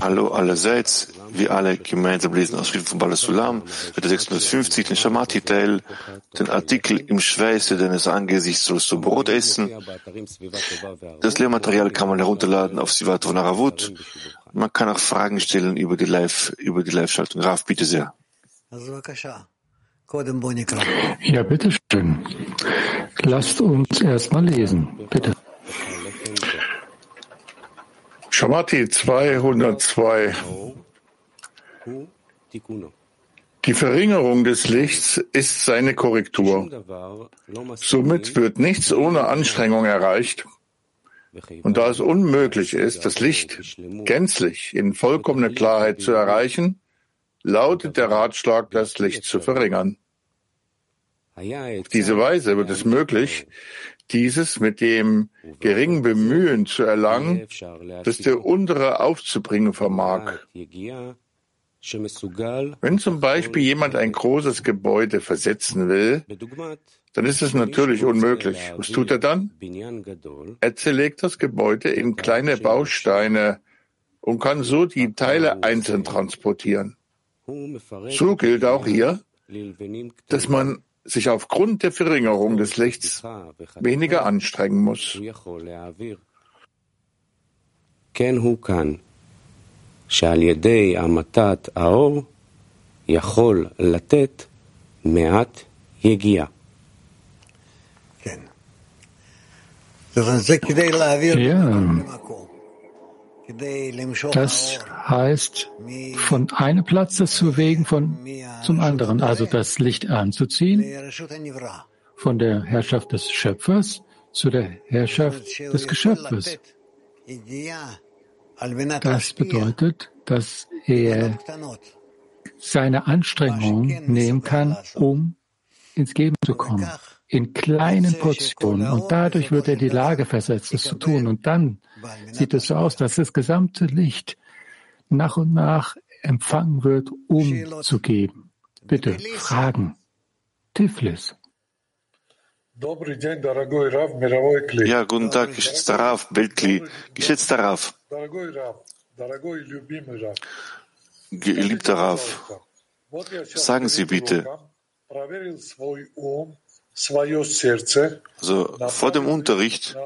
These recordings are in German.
Hallo allerseits, wir alle gemeinsam lesen aus Schriften von Balasulam, Seite 650, den Shamati-Teil, den Artikel im Schweiße deines Angesichts sollst du Brot essen. Das Lehrmaterial kann man herunterladen auf Sivat von Aravut. Man kann auch Fragen stellen über die Live, über die Live-Schaltung. Raf, bitte sehr. Ja, bitteschön. Lasst uns erst mal lesen, bitte. Shamati 202. Die Verringerung des Lichts ist seine Korrektur. Somit wird nichts ohne Anstrengung erreicht. Und da es unmöglich ist, das Licht gänzlich in vollkommener Klarheit zu erreichen, lautet der Ratschlag, das Licht zu verringern. Auf diese Weise wird es möglich, dieses mit dem geringen Bemühen zu erlangen, das der untere aufzubringen vermag. Wenn zum Beispiel jemand ein großes Gebäude versetzen will, dann ist es natürlich unmöglich. Was tut er dann? Er zerlegt das Gebäude in kleine Bausteine und kann so die Teile einzeln transportieren. So gilt auch hier, dass man sich aufgrund der Verringerung des Lichts weniger anstrengen muss. שעל ידי המתת האור יכול לתת מעט יגיעה. Ja. das heißt, von einem Platz das zu bewegen von zum anderen, also das Licht anzuziehen, von der Herrschaft des Schöpfers zu der Herrschaft des Geschöpfes. Das bedeutet, dass er seine Anstrengung nehmen kann, um ins Geben zu kommen, in kleinen Portionen. Und dadurch wird er in die Lage versetzt, es zu tun. Und dann sieht es so aus, dass das gesamte Licht nach und nach empfangen wird, um zu geben. Bitte, Fragen. Tiflis. Ja, guten Tag, geschätzter Rav, Beltli, geschätzter Rav, geliebter Rav, sagen Sie bitte, also vor dem Unterricht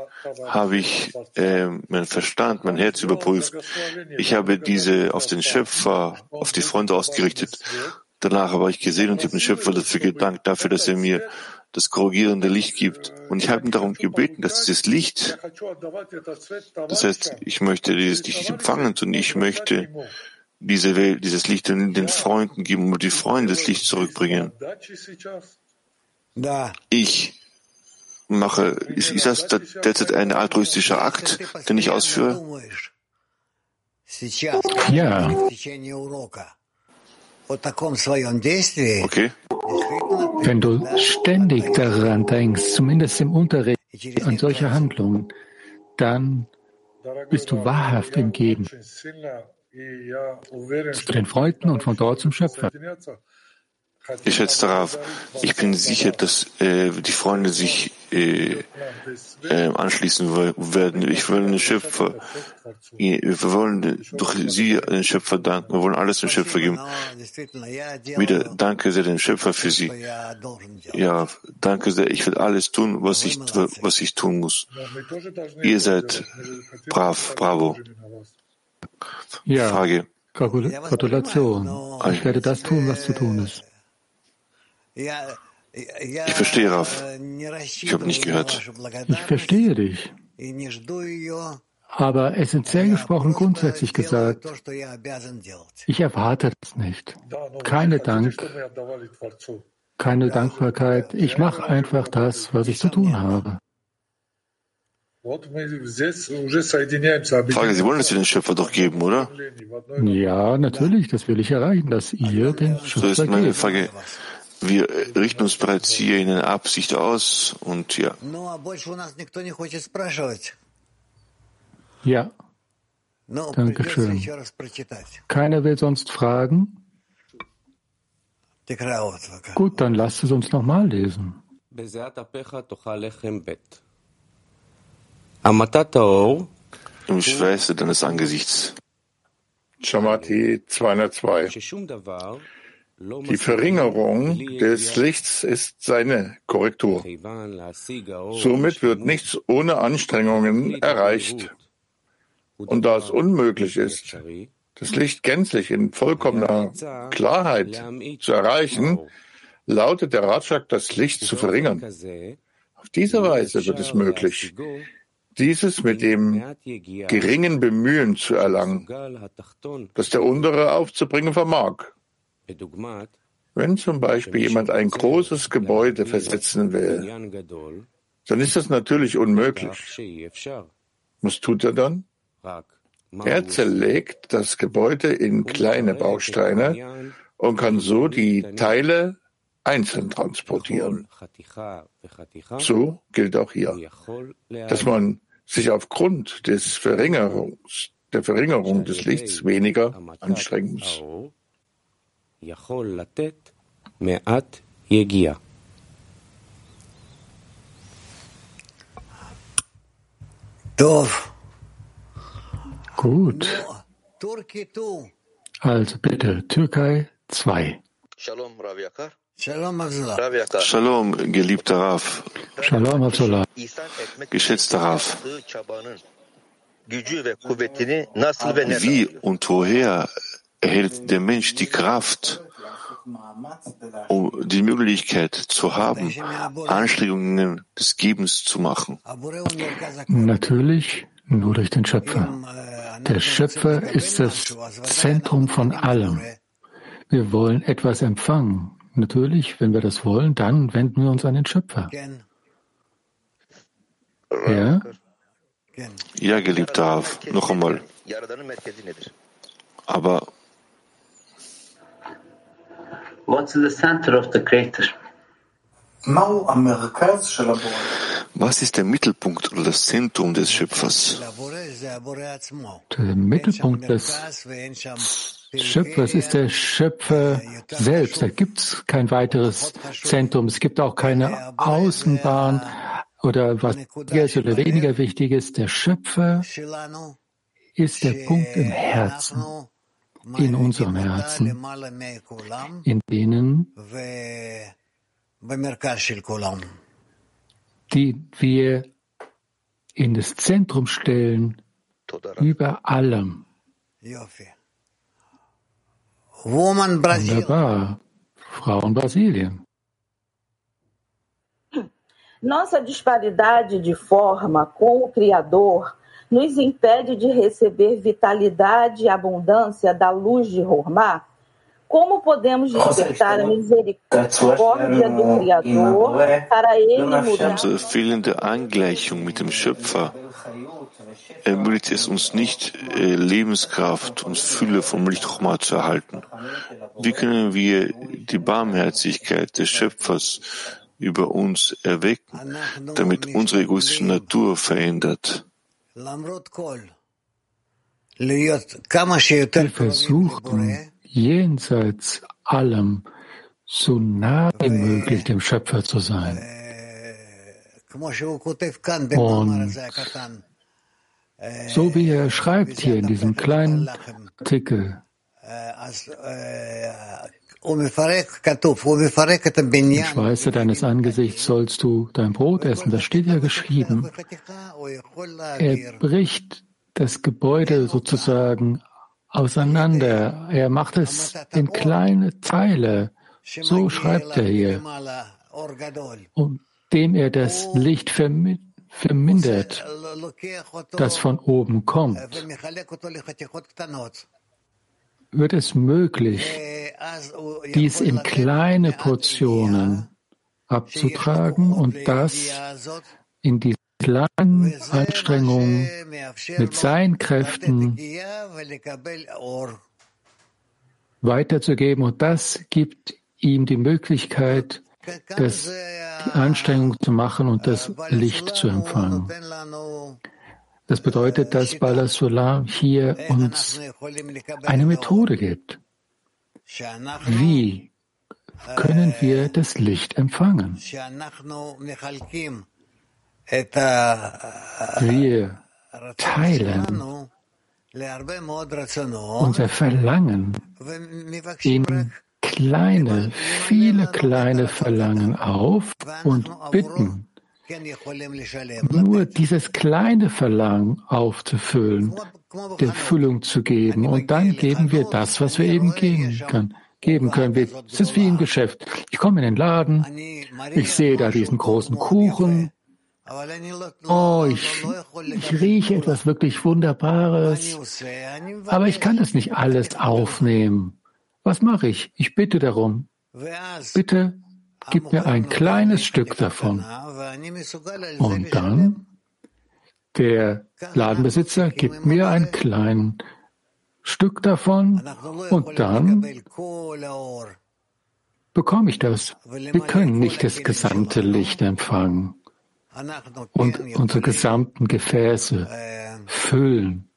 habe ich äh, mein Verstand, mein Herz überprüft. Ich habe diese auf den Schöpfer, auf die Freunde ausgerichtet. Danach habe ich gesehen und ich habe den Schöpfer dafür gedankt, dafür, dass er mir das korrigierende Licht gibt. Und ich habe ihn darum gebeten, dass dieses Licht, das heißt, ich möchte dieses Licht empfangen und ich möchte diese Welt, dieses Licht den Freunden geben und die Freunde das Licht zurückbringen. Ich mache, ist, ist das derzeit ein altruistischer Akt, den ich ausführe? Ja. Okay. Wenn du ständig daran denkst, zumindest im Unterricht, an solche Handlungen, dann bist du wahrhaft im Geben zu den Freunden und von dort zum Schöpfer. Ich schätze darauf, ich bin sicher, dass äh, die Freunde sich äh, äh, anschließen werden. Ich will den Schöpfer, wir wollen durch sie den Schöpfer danken, wir wollen alles dem Schöpfer geben. Wieder danke sehr dem Schöpfer für sie. Ja, danke sehr, ich will alles tun, was ich, was ich tun muss. Ihr seid brav, bravo. Ja. Frage. Gratulation. Ich werde das tun, was zu tun ist. Ich verstehe, Raf. Ich habe nicht gehört. Ich verstehe dich. Aber essentiell gesprochen, grundsätzlich gesagt, ich erwarte das nicht. Keine Dank, keine Dankbarkeit. Ich mache einfach das, was ich zu tun habe. Frage, Sie wollen es den Schöpfer doch geben, oder? Ja, natürlich, das will ich erreichen, dass ihr den Schöpfer So ist meine Frage. Wir richten uns bereits hier in einer Absicht aus und ja. Ja. Dankeschön. Keiner will sonst fragen? Gut, dann lasst es uns nochmal lesen. im Schweiße deines Angesichts. Shamati 202. Die Verringerung des Lichts ist seine Korrektur. Somit wird nichts ohne Anstrengungen erreicht. Und da es unmöglich ist, das Licht gänzlich in vollkommener Klarheit zu erreichen, lautet der Ratschlag, das Licht zu verringern. Auf diese Weise wird es möglich, dieses mit dem geringen Bemühen zu erlangen, das der untere aufzubringen vermag. Wenn zum Beispiel jemand ein großes Gebäude versetzen will, dann ist das natürlich unmöglich. Was tut er dann? Er zerlegt das Gebäude in kleine Bausteine und kann so die Teile einzeln transportieren. So gilt auch hier, dass man sich aufgrund des Verringerungs, der Verringerung des Lichts weniger anstrengen muss. Gut. Also bitte, Türkei 2. Shalom, Rav Yakar. Shalom, geliebter Raf. Shalom, Abdullah. Geschätzter Raf. Wie und woher erhält der Mensch die Kraft, um die Möglichkeit zu haben, Anstrengungen des Gebens zu machen? Natürlich nur durch den Schöpfer. Der Schöpfer ist das Zentrum von allem. Wir wollen etwas empfangen. Natürlich, wenn wir das wollen, dann wenden wir uns an den Schöpfer. Ja? Ja, geliebter Rav, noch einmal. Aber What's the center of the creator? was ist der Mittelpunkt oder das Zentrum des Schöpfers? Der Mittelpunkt des Schöpfers ist der Schöpfer selbst. Da gibt es kein weiteres Zentrum. Es gibt auch keine Außenbahn oder was wichtiger oder weniger wichtig ist. Der Schöpfer ist der Punkt im Herzen, in unserem Herzen, in denen die wir in das Zentrum stellen, über allem. Wunderbar. Frauen Brasilien. Nossa disparidade de forma com o Criador nos impede de receber vitalidade e abundância da luz de Hormá Como podemos despertar a misericórdia do Criador para ele mudar? Unsere fehlende Angleichung mit dem Schöpfer ermöglicht es uns nicht, äh, Lebenskraft und Fülle vom Lichtchoma zu erhalten. Wie können wir die Barmherzigkeit des Schöpfers über uns erwecken, damit unsere egoistische Natur verändert? Wir versuchen, jenseits allem so nah wie möglich dem Schöpfer zu sein. Und so wie er schreibt hier in diesem kleinen Artikel, im Schweiße deines Angesichts sollst du dein Brot essen. Das steht ja geschrieben. Er bricht das Gebäude sozusagen auseinander. Er macht es in kleine Teile. So schreibt er hier. Indem er das Licht vermindert, das von oben kommt, wird es möglich, dies in kleine Portionen abzutragen und das in die kleinen Anstrengungen mit seinen Kräften weiterzugeben. Und das gibt ihm die Möglichkeit, das, die Anstrengung zu machen und das Licht zu empfangen. Das bedeutet, dass Bala Solar hier uns eine Methode gibt. Wie können wir das Licht empfangen? Wir teilen unser Verlangen in kleine, viele kleine Verlangen auf und bitten, nur dieses kleine Verlangen aufzufüllen, der Füllung zu geben. Und dann geben wir das, was wir eben geben können. Geben können wir. Es ist wie im Geschäft. Ich komme in den Laden, ich sehe da diesen großen Kuchen. Oh, ich, ich rieche etwas wirklich Wunderbares. Aber ich kann das nicht alles aufnehmen. Was mache ich? Ich bitte darum. Bitte gib mir ein kleines Stück davon. Und dann der Ladenbesitzer gibt mir ein kleines Stück davon und dann bekomme ich das. Wir können nicht das gesamte Licht empfangen und unsere gesamten Gefäße füllen.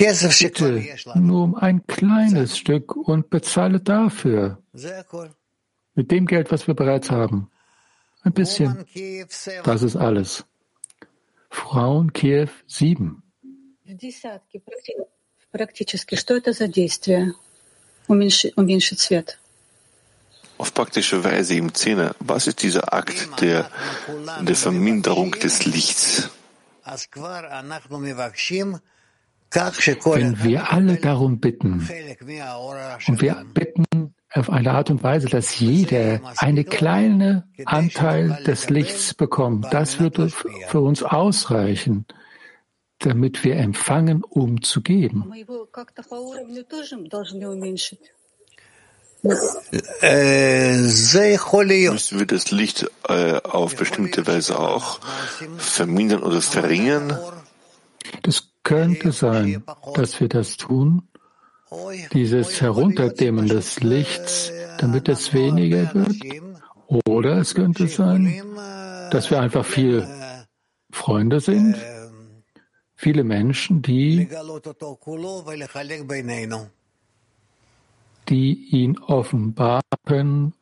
Bitte nur um ein kleines Stück und bezahle dafür. Mit dem Geld, was wir bereits haben. Ein bisschen. Das ist alles. Frauen Kiew 7. Auf praktische Weise im Zehner, was ist dieser Akt der, der Verminderung des Lichts? Wenn wir alle darum bitten, und wir bitten auf eine Art und Weise, dass jeder eine kleine Anteil des Lichts bekommt, das würde für uns ausreichen, damit wir empfangen, um zu geben. Müssen wir das Licht äh, auf bestimmte Weise auch vermindern oder verringern? Das könnte sein, dass wir das tun, dieses Herunterdimmen des Lichts, damit es weniger wird. Oder es könnte sein, dass wir einfach viele Freunde sind, viele Menschen, die, die ihn offenbaren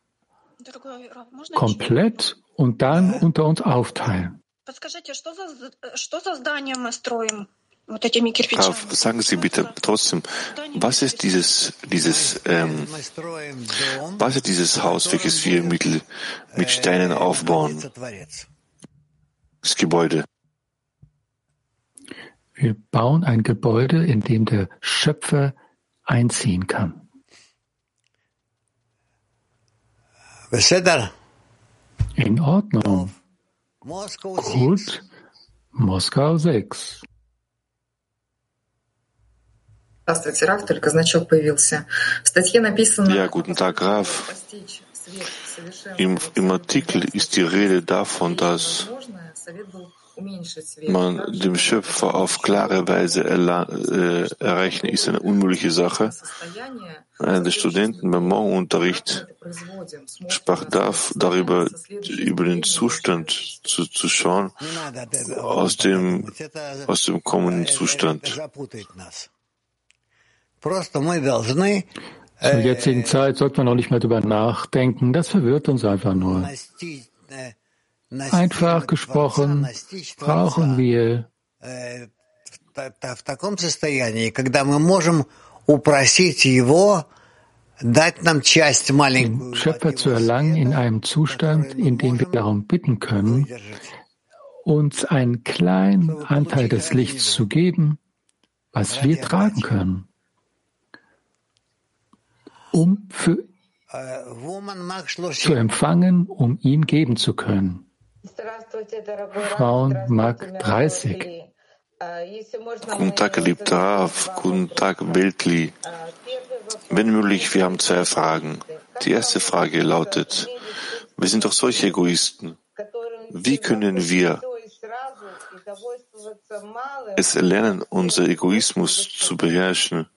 komplett und dann unter uns aufteilen. Sagen Sie bitte trotzdem, was ist dieses, dieses, ähm, was ist dieses Haus, welches wir mit, mit Steinen aufbauen? Das Gebäude. Wir bauen ein Gebäude, in dem der Schöpfer einziehen kann. In Ordnung. Gut. Moskau 6. Ja, guten Tag, Raf. Im, Im Artikel ist die Rede davon, dass man dem Schöpfer auf klare Weise äh, erreichen, ist eine unmögliche Sache. Einer der Studenten beim Morgenunterricht sprach darf, darüber, über den Zustand zu, zu schauen, aus dem, aus dem kommenden Zustand. Zur jetzigen Zeit sollte man noch nicht mehr darüber nachdenken. Das verwirrt uns einfach nur. Einfach gesprochen brauchen wir den Schöpfer zu erlangen in einem Zustand, in dem wir darum bitten können, uns einen kleinen Anteil des Lichts zu geben, was wir tragen können um für, zu empfangen, um ihm geben zu können. Frauen Mark 30. Guten Tag, geliebter Rav. Guten Tag, Weltli. Wenn möglich, wir haben zwei Fragen. Die erste Frage lautet, wir sind doch solche Egoisten. Wie können wir es erlernen, unser Egoismus zu beherrschen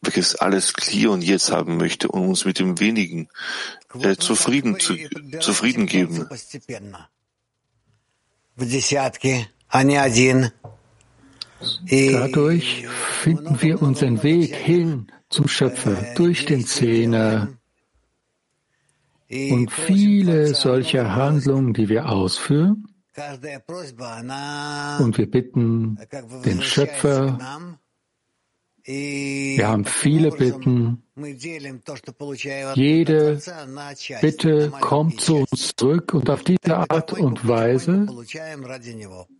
welches alles hier und jetzt haben möchte und uns mit dem wenigen äh, zufrieden, zu, zufrieden geben. Dadurch finden wir unseren Weg hin zum Schöpfer durch den Zehner Und viele solcher Handlungen, die wir ausführen, und wir bitten den Schöpfer, wir haben viele Bitten. Jede Bitte kommt zu uns zurück und auf diese Art und Weise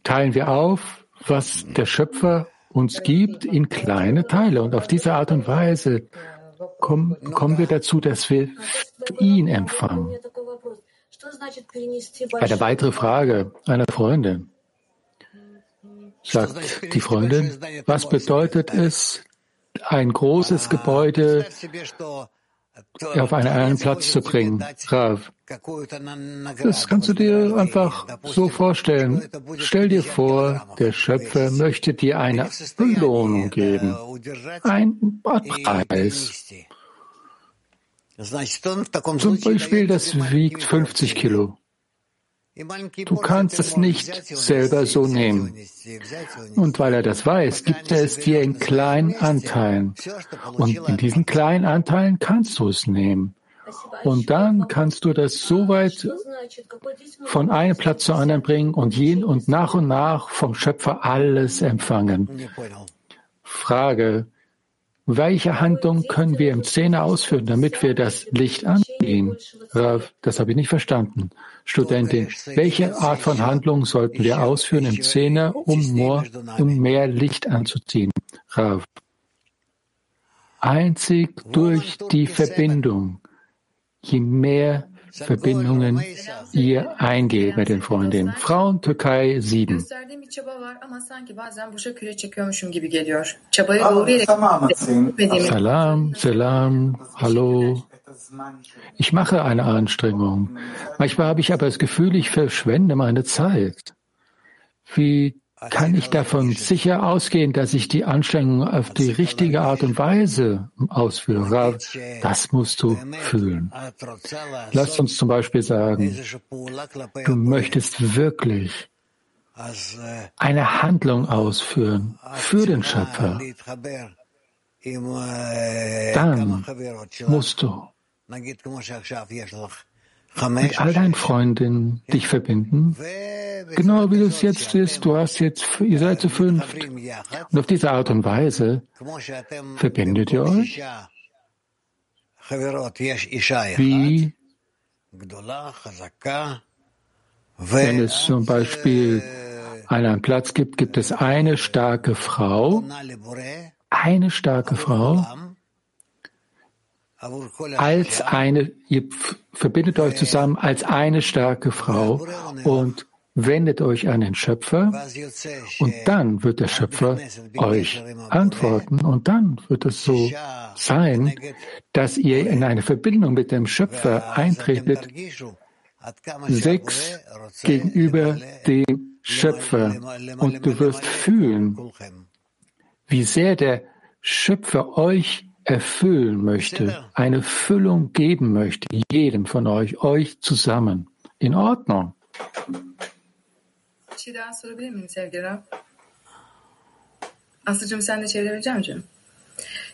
teilen wir auf, was der Schöpfer uns gibt, in kleine Teile. Und auf diese Art und Weise kommen, kommen wir dazu, dass wir ihn empfangen. Eine weitere Frage einer Freundin. Sagt die Freundin, was bedeutet es, ein großes Gebäude auf einen anderen Platz zu bringen. Rav, das kannst du dir einfach so vorstellen. Stell dir vor, der Schöpfer möchte dir eine Belohnung geben, ein Preis. Zum Beispiel, das wiegt 50 Kilo. Du kannst es nicht selber so nehmen. Und weil er das weiß, gibt er es dir in kleinen Anteilen. Und in diesen kleinen Anteilen kannst du es nehmen. Und dann kannst du das so weit von einem Platz zu anderen bringen und jeden und nach und nach vom Schöpfer alles empfangen. Frage, welche Handlung können wir im Szene ausführen, damit wir das Licht angehen? Das habe ich nicht verstanden. Studentin, welche Art von Handlung sollten wir ausführen im Szene, um um mehr Licht anzuziehen? Rav. Einzig durch die Verbindung. Je mehr Verbindungen ihr eingeht mit den Freundinnen. Frauen Türkei 7. Salam, Salam, hallo. Ich mache eine Anstrengung. Manchmal habe ich aber das Gefühl, ich verschwende meine Zeit. Wie kann ich davon sicher ausgehen, dass ich die Anstrengung auf die richtige Art und Weise ausführe? Das musst du fühlen. Lass uns zum Beispiel sagen, du möchtest wirklich eine Handlung ausführen für den Schöpfer. Dann musst du mit all deinen Freundinnen dich verbinden, genau wie es jetzt ist. Du hast jetzt, ihr seid zu fünft. Und auf diese Art und Weise verbindet ihr euch wie wenn es zum Beispiel einen Platz gibt, gibt es eine starke Frau, eine starke Frau, als eine, ihr verbindet euch zusammen als eine starke Frau und wendet euch an den Schöpfer und dann wird der Schöpfer euch antworten und dann wird es so sein, dass ihr in eine Verbindung mit dem Schöpfer eintretet, sechs gegenüber dem Schöpfer und du wirst fühlen, wie sehr der Schöpfer euch erfüllen möchte, eine Füllung geben möchte, jedem von euch, euch zusammen. In Ordnung. Bir şey daha sorabilir miyim sevgili Rab? Aslıcığım sen de çevirebileceğim canım.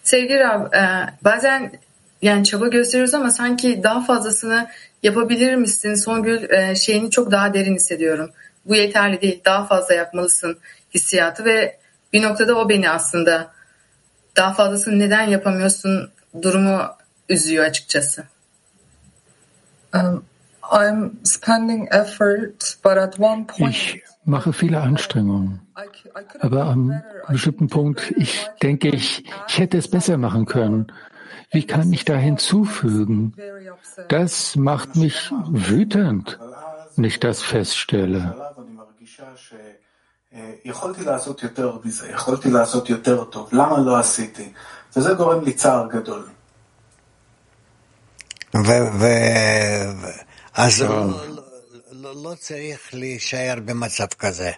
Sevgili Rab, e, bazen yani çaba gösteriyoruz ama sanki daha fazlasını yapabilir misin? Songül e, şeyini çok daha derin hissediyorum. Bu yeterli değil, daha fazla yapmalısın hissiyatı ve bir noktada o beni aslında daha fazlasını neden yapamıyorsun durumu üzüyor açıkçası. Um, I'm spending effort, but at one point ich mache viele Anstrengungen. Aber am bestimmten Punkt, ich denke, ich, ich hätte es besser machen können. Wie kann ich da hinzufügen? Das macht mich wütend, wenn ich das feststelle. יכולתי לעשות יותר מזה, יכולתי לעשות יותר טוב, למה לא עשיתי? וזה גורם לי צער גדול. אז לא צריך להישאר במצב כזה.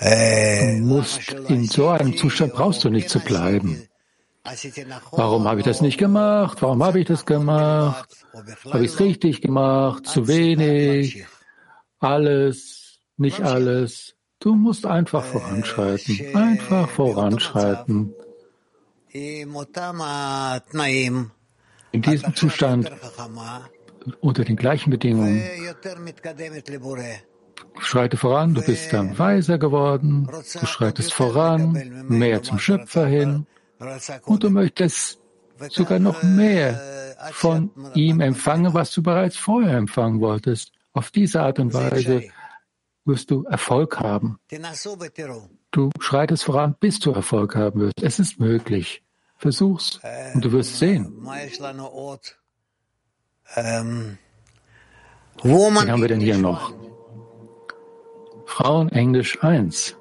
Musst in so einem Zustand brauchst du nicht zu bleiben. Warum habe ich das nicht gemacht? Warum habe ich das gemacht? Habe ich es richtig gemacht? Zu wenig? Alles? Nicht alles? Du musst einfach voranschreiten, einfach voranschreiten. In diesem Zustand unter den gleichen Bedingungen. Schreite voran, du bist dann weiser geworden, du schreitest voran, mehr zum Schöpfer hin und du möchtest sogar noch mehr von ihm empfangen, was du bereits vorher empfangen wolltest. Auf diese Art und Weise wirst du Erfolg haben. Du schreitest voran, bis du Erfolg haben wirst. Es ist möglich. Versuch's und du wirst sehen. Wen haben wir denn hier noch? Frauen Englisch 1.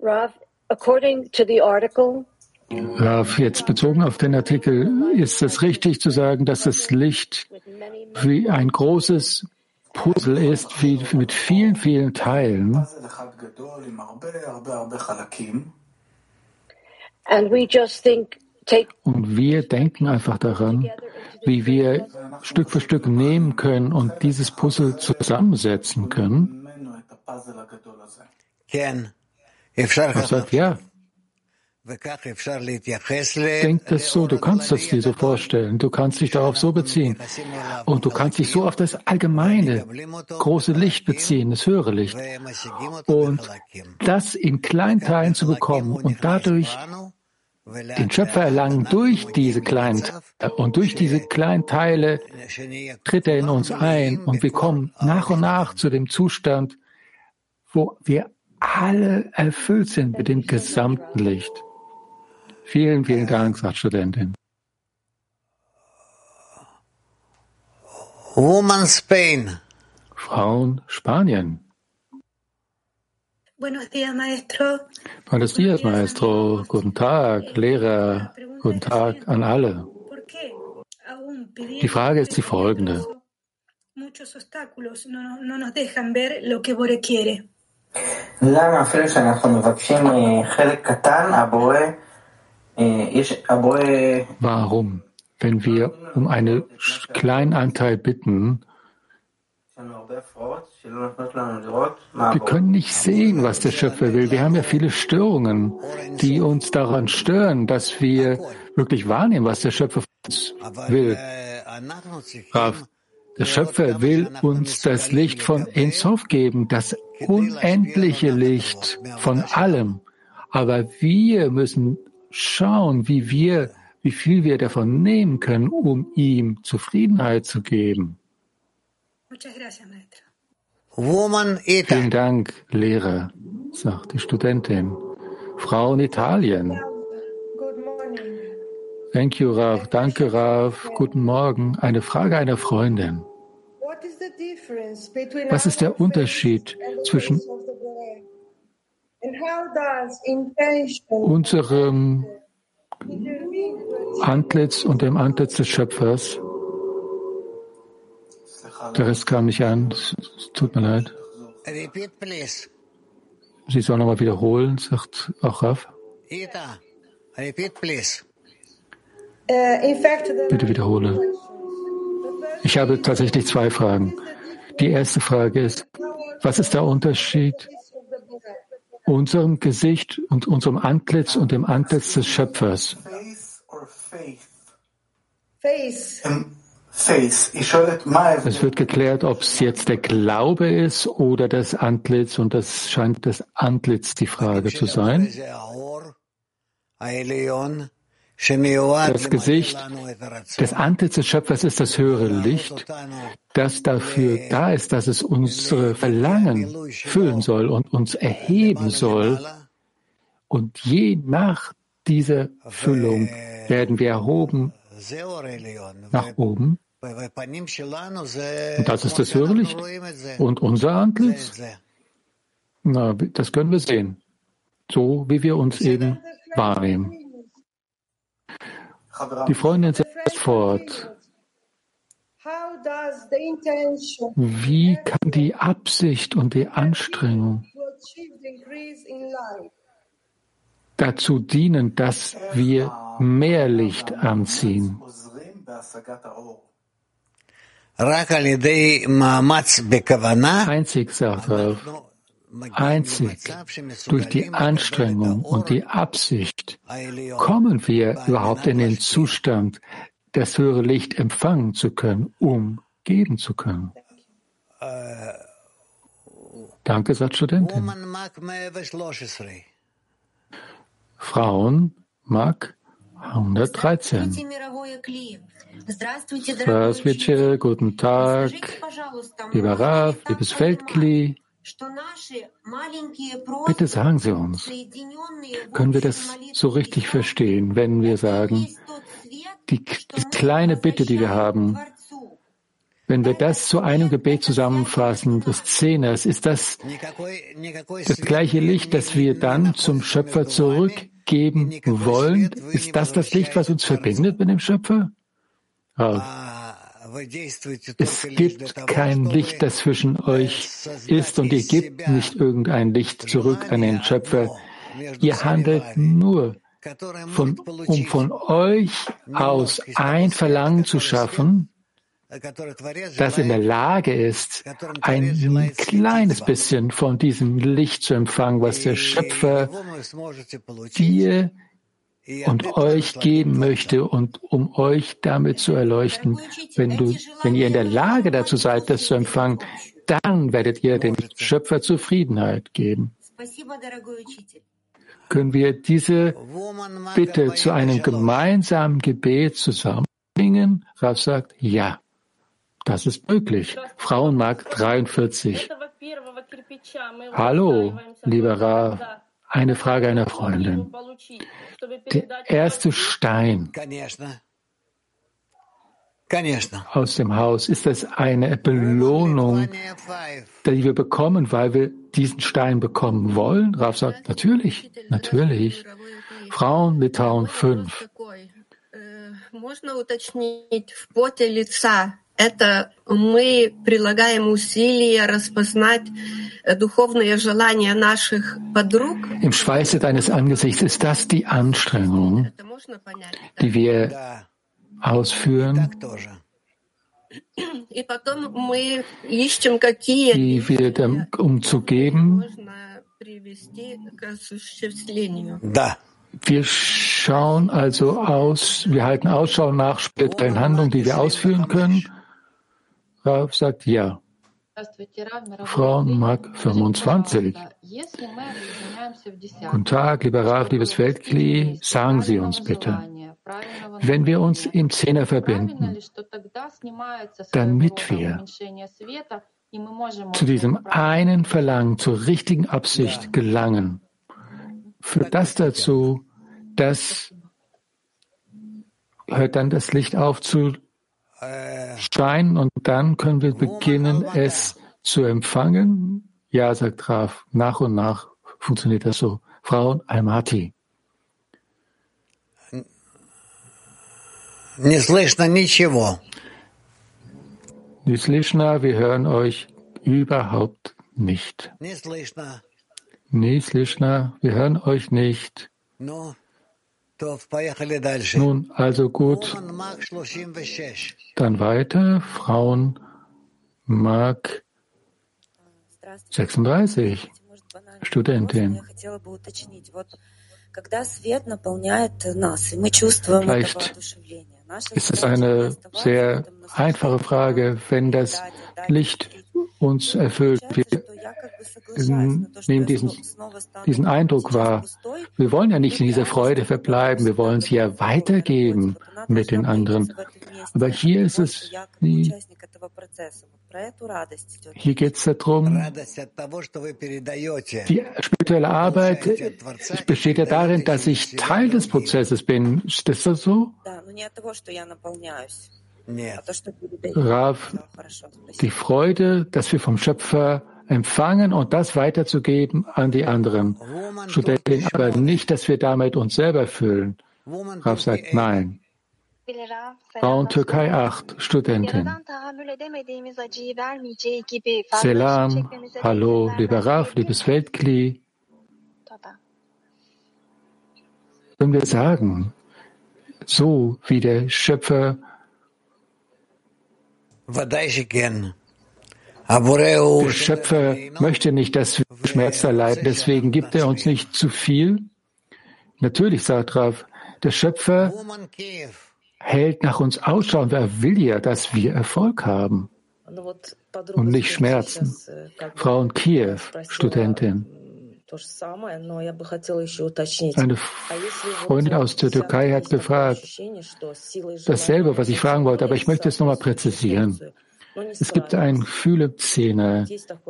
Rav, according to the article, Rav, jetzt bezogen auf den Artikel, ist es richtig zu sagen, dass das Licht wie ein großes Puzzle ist, wie mit vielen, vielen Teilen? Und wir denken einfach daran, wie wir Stück für Stück nehmen können und dieses Puzzle zusammensetzen können. Ich sage, ja, Denk das so, du kannst das dir so vorstellen, du kannst dich darauf so beziehen. und du kannst dich so auf das allgemeine große Licht beziehen, das höhere Licht. und das in Kleinteilen zu bekommen und dadurch den Schöpfer erlangen durch diese kleinen und durch diese kleinen Teile tritt er in uns ein und wir kommen nach und nach zu dem Zustand, wo wir alle erfüllt sind mit dem gesamten Licht. Vielen, vielen Dank, sagt Studentin. Woman Spain. Frauen Spanien. Buenos días, maestro. Buenos días, maestro. Guten Tag, Lehrer. Guten Tag an alle. Die Frage ist die folgende. למה אפילו שאנחנו מבקשים חלק קטן, הבורא Warum, wenn wir um einen kleinen Anteil bitten, wir können nicht sehen, was der Schöpfer will. Wir haben ja viele Störungen, die uns daran stören, dass wir wirklich wahrnehmen, was der Schöpfer will. Der Schöpfer will uns das Licht von Ensof geben, das unendliche Licht von allem. Aber wir müssen schauen, wie wir, wie viel wir davon nehmen können, um ihm Zufriedenheit zu geben. Vielen Dank, Lehrer, sagt die Studentin. Frau in Italien. Thank you, Rav. Danke, Rav. Guten Morgen. Eine Frage einer Freundin. Was ist der Unterschied zwischen unserem Antlitz und dem Antlitz des Schöpfers. Der Rest kam nicht an. Es tut mir leid. Sie soll nochmal wiederholen, sagt auch Raf. Bitte wiederhole. Ich habe tatsächlich zwei Fragen. Die erste Frage ist, was ist der Unterschied unserem Gesicht und unserem Antlitz und dem Antlitz des Schöpfers. Es wird geklärt, ob es jetzt der Glaube ist oder das Antlitz und das scheint das Antlitz die Frage zu sein. Das Gesicht des Antlitz des Schöpfers ist das höhere Licht, das dafür da ist, dass es unsere Verlangen füllen soll und uns erheben soll. Und je nach dieser Füllung werden wir erhoben nach oben. Und das ist das höhere Licht. Und unser Antlitz, na, das können wir sehen. So wie wir uns eben wahrnehmen. Die Freundin setzt fort. Wie kann die Absicht und die Anstrengung dazu dienen, dass wir mehr Licht anziehen? Einzig, sagt er, Einzig durch die Anstrengung und die Absicht kommen wir überhaupt in den Zustand das höhere Licht empfangen zu können, um geben zu können. Danke, sagt Studentin. Frauen, Mark 113. Здравствуйте, guten Tag, lieber Rav, liebes Feldkli. Bitte sagen Sie uns, können wir das so richtig verstehen, wenn wir sagen, die, die kleine Bitte, die wir haben, wenn wir das zu einem Gebet zusammenfassen, des Zehners, ist das das gleiche Licht, das wir dann zum Schöpfer zurückgeben wollen? Ist das das Licht, was uns verbindet mit dem Schöpfer? Oh. Es gibt kein Licht, das zwischen euch ist und ihr gebt nicht irgendein Licht zurück an den Schöpfer. Ihr handelt nur, von, um von euch aus ein Verlangen zu schaffen, das in der Lage ist, ein kleines bisschen von diesem Licht zu empfangen, was der Schöpfer dir und euch geben möchte und um euch damit zu erleuchten. Wenn du, wenn ihr in der Lage dazu seid, das zu empfangen, dann werdet ihr dem Schöpfer Zufriedenheit geben. Können wir diese Bitte zu einem gemeinsamen Gebet zusammenbringen? Rav sagt, ja, das ist möglich. Frauenmarkt 43. Hallo, lieber Rav. Eine Frage einer Freundin. Der erste Stein aus dem Haus, ist das eine Belohnung, die wir bekommen, weil wir diesen Stein bekommen wollen? Raf sagt, natürlich, natürlich. Frauen Litauen 5 это мы прилагаем усилия распознать духовные желания наших подруг. Im Schweiße deines Angesichts ist das die Anstrengung, die wir ausführen, die wir dann, um zu geben, wir schauen also aus, wir halten Ausschau nach spirituellen Handlungen, die wir ausführen können. Rav sagt ja. Frau Mark 25. Guten Tag, lieber Rav, liebes Weltkli, sagen Sie uns bitte, wenn wir uns im Zehner verbinden, damit wir zu diesem einen Verlangen, zur richtigen Absicht gelangen, führt das dazu, dass hört dann das Licht auf zu Stein und dann können wir beginnen, es zu empfangen? Ja, sagt Raf. Nach und nach funktioniert das so. Frau Almaty. Nislishna, слышно ничего. Не слышно, wir hören euch überhaupt nicht. Nislishna, слышно. Wir hören euch nicht. No. Nun, also gut. Dann weiter. Frauen Mark 36. Studentin. Vielleicht ist es eine sehr einfache Frage, wenn das Licht uns erfüllt. Wir nehmen diesen, diesen Eindruck wahr. Wir wollen ja nicht in dieser Freude verbleiben, wir wollen sie ja weitergeben mit den anderen. Aber hier ist es die, hier geht es darum, die spirituelle Arbeit besteht ja darin, dass ich Teil des Prozesses bin. Ist das so? Rav, die Freude, dass wir vom Schöpfer empfangen und das weiterzugeben an die anderen. Studentin, aber nicht, dass wir damit uns selber fühlen. Rav sagt nein. Frauen Türkei 8, Studentin. Selam, hallo, lieber Rav, liebes Weltkli. Können wir sagen, so wie der Schöpfer der Schöpfer möchte nicht, dass wir Schmerz erleiden, deswegen gibt er uns nicht zu viel. Natürlich, sagt Rav, der Schöpfer hält nach uns Ausschau und er will ja, dass wir Erfolg haben und nicht Schmerzen. Frau in Kiew, Studentin. Eine Freundin aus der Türkei hat gefragt, dasselbe, was ich fragen wollte, aber ich möchte es nochmal präzisieren. Es gibt ein Gefühl im Zähne,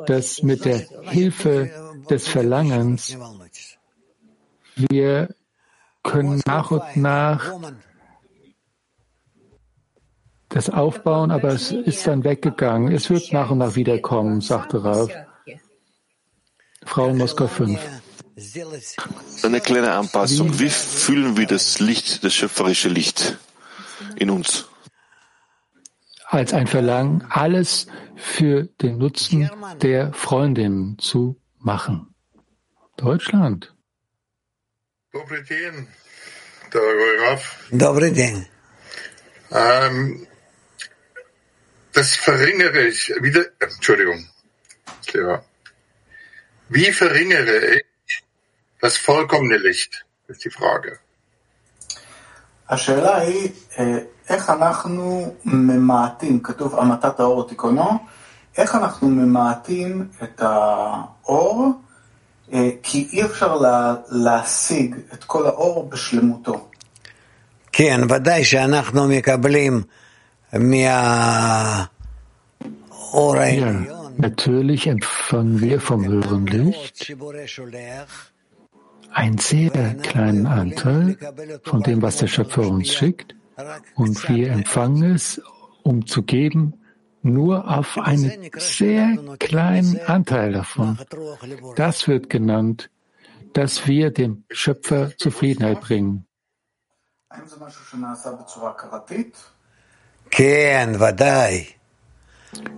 dass mit der Hilfe des Verlangens wir können nach und nach das aufbauen, aber es ist dann weggegangen. Es wird nach und nach wiederkommen, sagte Ralf. Frau in Moskau 5. Eine kleine Anpassung. Wie fühlen wir das Licht, das schöpferische Licht in uns? Als ein Verlangen, alles für den Nutzen der Freundin zu machen. Deutschland. Добрый день, дорогой Раф. Добрый день. Ähm, das verringere ich wieder, Entschuldigung, Lehrer. Wie verringere ich das vollkommene Licht, ist die Frage. השאלה היא, איך אנחנו ממעטים, כתוב המתת האור תיכונו, איך אנחנו ממעטים את האור, כי אי אפשר לה, להשיג את כל האור בשלמותו. כן, ודאי שאנחנו מקבלים מהאור העליון. Natürlich empfangen wir vom höheren Licht einen sehr kleinen Anteil von dem, was der Schöpfer uns schickt, und wir empfangen es, um zu geben, nur auf einen sehr kleinen Anteil davon. Das wird genannt, dass wir dem Schöpfer Zufriedenheit bringen.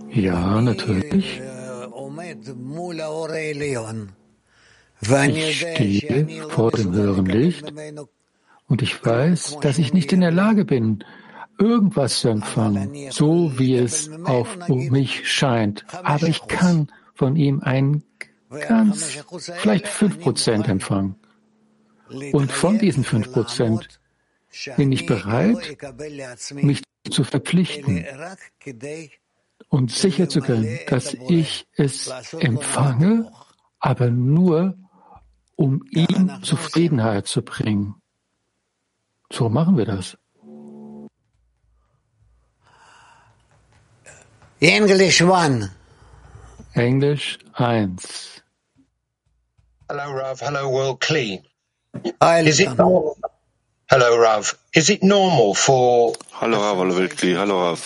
Ja, natürlich. Ich stehe vor dem höheren Licht und ich weiß, dass ich nicht in der Lage bin, irgendwas zu empfangen, so wie es auf mich scheint. Aber ich kann von ihm ein ganz, vielleicht fünf Prozent empfangen. Und von diesen fünf Prozent bin ich bereit, mich zu verpflichten und sicherzugehen, dass ich es empfange, aber nur, um ihm Zufriedenheit zu bringen. So machen wir das. English one. Englisch 1. Hello, Rav. Hello, World Clean. Is it normal? Hello, Rav. Is it normal for... Hallo, Rav. Hallo, World Clean. Hallo, Rav.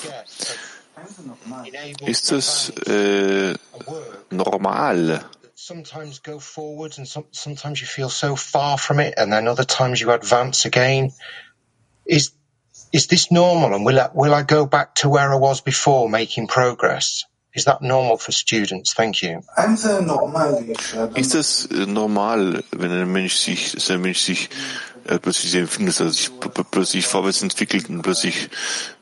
Ist es äh, normal? Sometimes go forwards and some, sometimes you feel so far from it and then other times you advance again. Is is this normal and will I, will I go back to where I was before making progress? Is that normal for students? Thank you. Ist das normal, wenn ein Mensch sich, dass ein Mensch sich äh, plötzlich empfindet, dass er sich plötzlich vorwärts entwickelt und plötzlich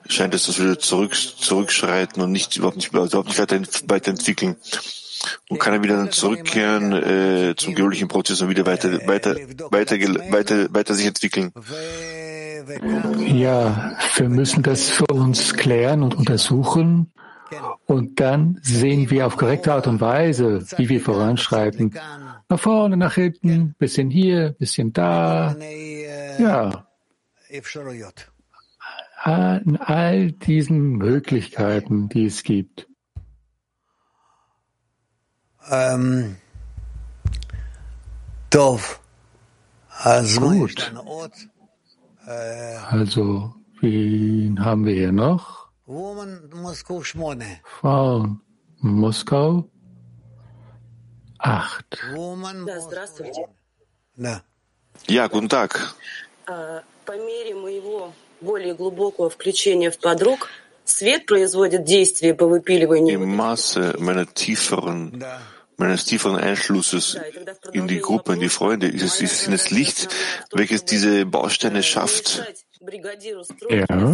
scheint es, dass wir zurück, zurückschreiten und nicht überhaupt nicht, überhaupt nicht weiter, weiterentwickeln. Und kann er wieder zurückkehren äh, zum gewöhnlichen Prozess und wieder weiter, weiter, weiter, weiter, weiter sich entwickeln. Ja, wir müssen das für uns klären und untersuchen. Und dann sehen wir auf korrekte Art und Weise, wie wir voranschreiten. Nach vorne, nach hinten, bisschen hier, bisschen da. Ja. An all diesen Möglichkeiten, die es gibt. Ähm, Gut. Also, wen haben wir hier noch? Frauen Moskau acht. Ja, guten Tag. Die Maße meiner tieferen, meines tieferen Einschlusses in die Gruppe, in die Freunde, ist es, ist das Licht, welches diese Bausteine schafft. Ja.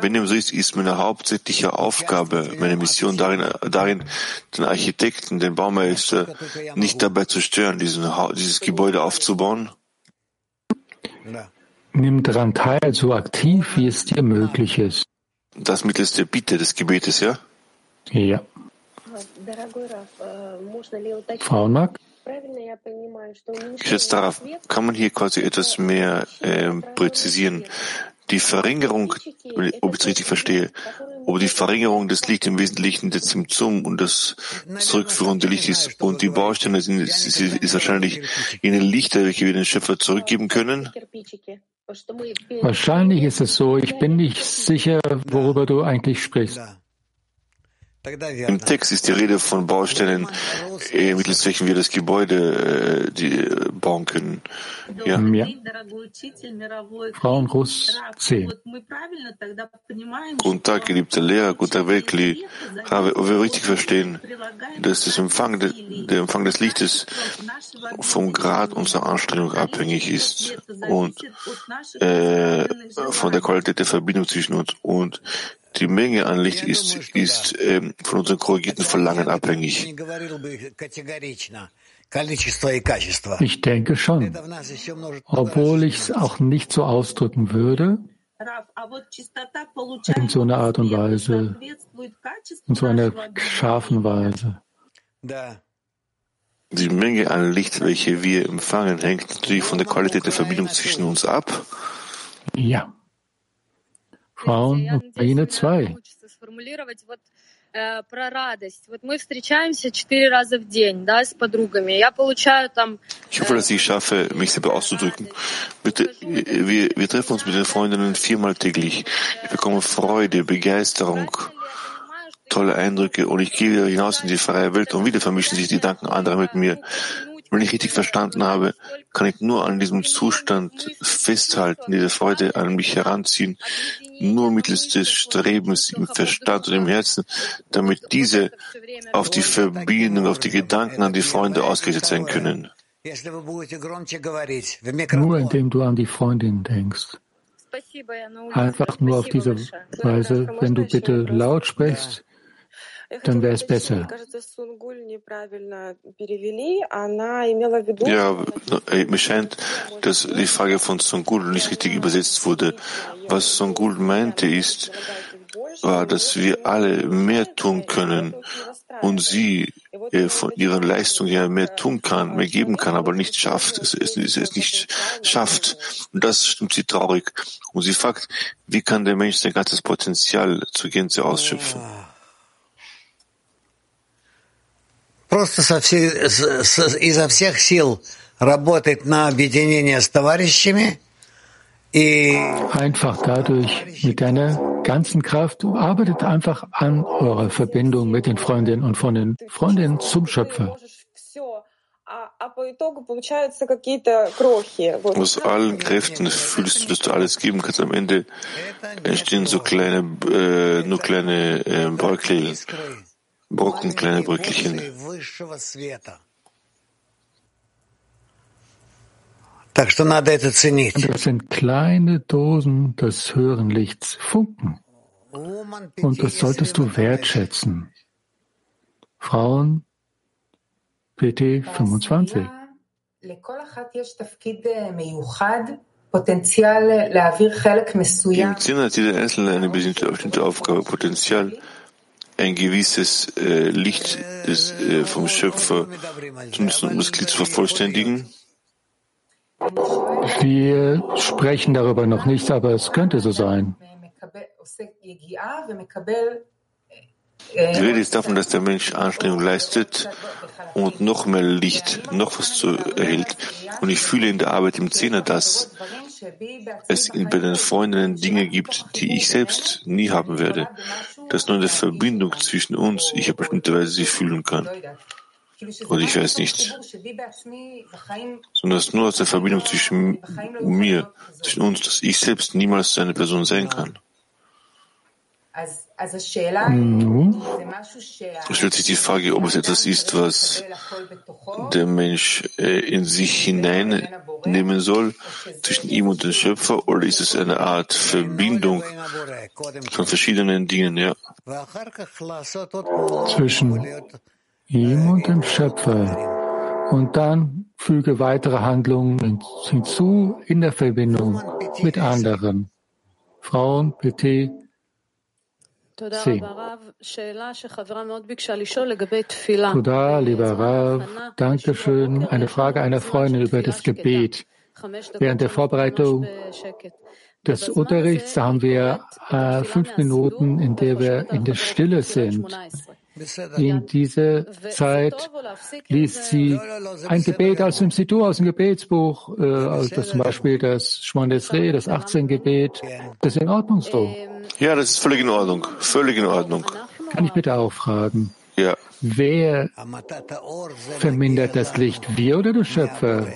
Wenn dem so ist, ist meine hauptsächliche Aufgabe, meine Mission darin, darin den Architekten, den Baumeister nicht dabei zu stören, diesen, dieses Gebäude aufzubauen. Nimm daran teil, so aktiv, wie es dir möglich ist. Das mittels der Bitte des Gebetes, ja? Ja. Frauenmark? Geschätzt darauf, kann man hier quasi etwas mehr äh, präzisieren? Die Verringerung, ob ich es richtig verstehe, ob die Verringerung des Lichts im Wesentlichen das Symptom und das zurückführende Licht ist und die Bausteine sind, ist, ist, ist wahrscheinlich jene Lichter, welche wir den Schöpfer zurückgeben können. Wahrscheinlich ist es so. Ich bin nicht sicher, worüber du eigentlich sprichst. Im Text ist die Rede von Bausteinen, äh, mittels welchen wir das Gebäude äh, die, äh, bauen können. Ja. ja. Frauen Russ 10. Guten Tag, geliebter Lehrer, guter Weltkli. Habe, wir richtig verstehen, dass das Empfang de, der Empfang des Lichtes vom Grad unserer Anstrengung abhängig ist und äh, von der Qualität der Verbindung zwischen uns und die Menge an Licht ist, ist ähm, von unserem korrigierten Verlangen abhängig. Ich denke schon, obwohl ich es auch nicht so ausdrücken würde, in so einer Art und Weise, in so einer scharfen Weise. Die Menge an Licht, welche wir empfangen, hängt natürlich von der Qualität der Verbindung zwischen uns ab. Ja. Frauen Ukraine 2. Ich hoffe, dass ich schaffe, mich selber auszudrücken. Bitte, wir, wir treffen uns mit den Freundinnen viermal täglich. Ich bekomme Freude, Begeisterung, tolle Eindrücke und ich gehe wieder hinaus in die freie Welt und wieder vermischen sich die Gedanken anderer mit mir. Wenn ich richtig verstanden habe, kann ich nur an diesem Zustand festhalten, diese Freude an mich heranziehen, nur mittels des Strebens im Verstand und im Herzen, damit diese auf die Verbindung, auf die Gedanken an die Freunde ausgerichtet sein können. Nur indem du an die Freundin denkst. Einfach nur auf diese Weise, wenn du bitte laut sprichst, dann wäre es besser. Ja, mir scheint, dass die Frage von Songul nicht richtig übersetzt wurde. Was Songul meinte ist, war, dass wir alle mehr tun können und sie äh, von ihrer Leistung her mehr tun kann, mehr geben kann, aber nicht schafft, es, es, es, es nicht schafft. Und das stimmt sie traurig. Und sie fragt, wie kann der Mensch sein ganzes Potenzial zur Gänze ausschöpfen? просто со всей, с, изо всех сил работать на объединение с товарищами и einfach dadurch mit deiner ganzen Kraft arbeitet einfach an eurer Verbindung mit den Freundinnen und von den Freundinnen zum Schöpfer. Aus allen Kräften fühlst du, dass du alles geben kannst. Am Ende entstehen so kleine, äh, nur kleine äh, Bäuchlein. Brocken, kleine Bröckelchen. Das sind kleine Dosen des höheren Lichts, Funken. Und das solltest du wertschätzen. Frauen, PT 25. Im Zehner hat jeder Einzelne eine bestimmte Aufgabe, Potenzial ein gewisses äh, Licht des, äh, vom Schöpfer zu nutzen, um das Glied zu vervollständigen? Wir sprechen darüber noch nicht, aber es könnte so sein. Die Rede ist davon, dass der Mensch Anstrengung leistet und noch mehr Licht, noch was zu erhält. Und ich fühle in der Arbeit im Zehner, dass es bei den Freundinnen Dinge gibt, die ich selbst nie haben werde dass nur eine Verbindung zwischen uns ich auf bestimmte Weise sie fühlen kann. Und ich weiß nicht, sondern dass nur aus der Verbindung zwischen mir, zwischen uns, dass ich selbst niemals eine Person sein kann. Nun, es stellt sich die Frage, ob es etwas ist, was der Mensch äh, in sich hineinnehmen soll, zwischen ihm und dem Schöpfer, oder ist es eine Art Verbindung von verschiedenen Dingen, ja? Zwischen ihm und dem Schöpfer. Und dann füge weitere Handlungen hinzu in der Verbindung mit anderen. Frauen, PT, C. Toda, lieber Rav, Dankeschön. Eine Frage einer Freundin über das Gebet. Während der Vorbereitung des Unterrichts haben wir äh, fünf Minuten, in der wir in der Stille sind. In dieser Zeit liest sie ein Gebet aus dem Situ, aus dem Gebetsbuch, äh, also das zum Beispiel das Shmonesre, das 18 Gebet. Das ist in Ordnung so. Ja, das ist völlig in Ordnung. Völlig in Ordnung. Kann ich bitte auch fragen? Ja. Wer vermindert das Licht? Wir oder der Schöpfer?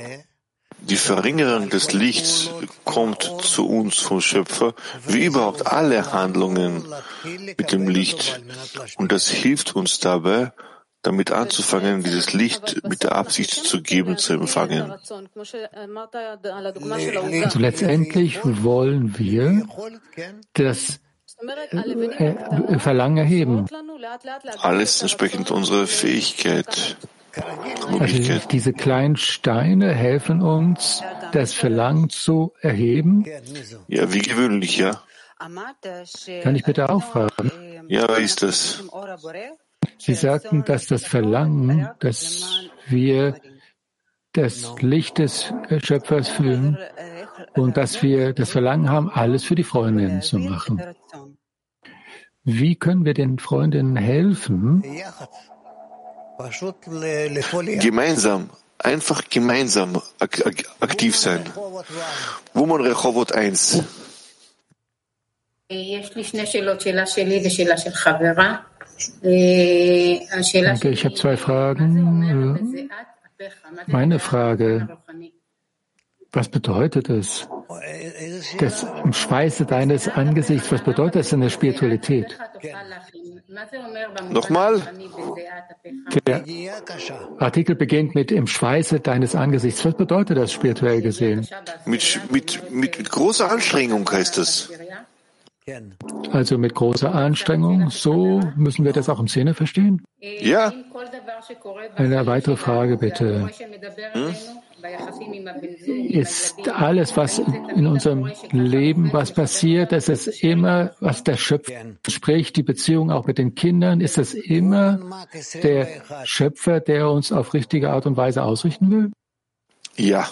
Die Verringerung des Lichts kommt zu uns vom Schöpfer, wie überhaupt alle Handlungen mit dem Licht. Und das hilft uns dabei, damit anzufangen, dieses Licht mit der Absicht zu geben, zu empfangen. Also letztendlich wollen wir das äh, äh, Verlangen erheben. Alles entsprechend unserer Fähigkeit. Also diese kleinen Steine helfen uns, das Verlangen zu erheben? Ja, wie gewöhnlich, ja. Kann ich bitte auch fragen? Ja, wer ist das? Sie sagten, dass das Verlangen, dass wir das Licht des Schöpfers fühlen und dass wir das Verlangen haben, alles für die Freundinnen zu machen. Wie können wir den Freundinnen helfen, Gemeinsam, einfach gemeinsam ak ak aktiv sein. Woman Rehovot 1. Danke, ich habe zwei Fragen. Meine Frage, was bedeutet es? Das Schweiße deines Angesichts, was bedeutet das in der Spiritualität? Nochmal? Der Artikel beginnt mit im Schweiße deines Angesichts. Was bedeutet das spirituell gesehen? Mit, mit, mit, mit großer Anstrengung heißt es. Also mit großer Anstrengung. So müssen wir das auch im Sinne verstehen? Ja. Eine weitere Frage bitte. Hm? Ist alles, was in unserem Leben, was passiert, ist es immer, was der Schöpfer spricht, die Beziehung auch mit den Kindern, ist es immer der Schöpfer, der uns auf richtige Art und Weise ausrichten will? Ja.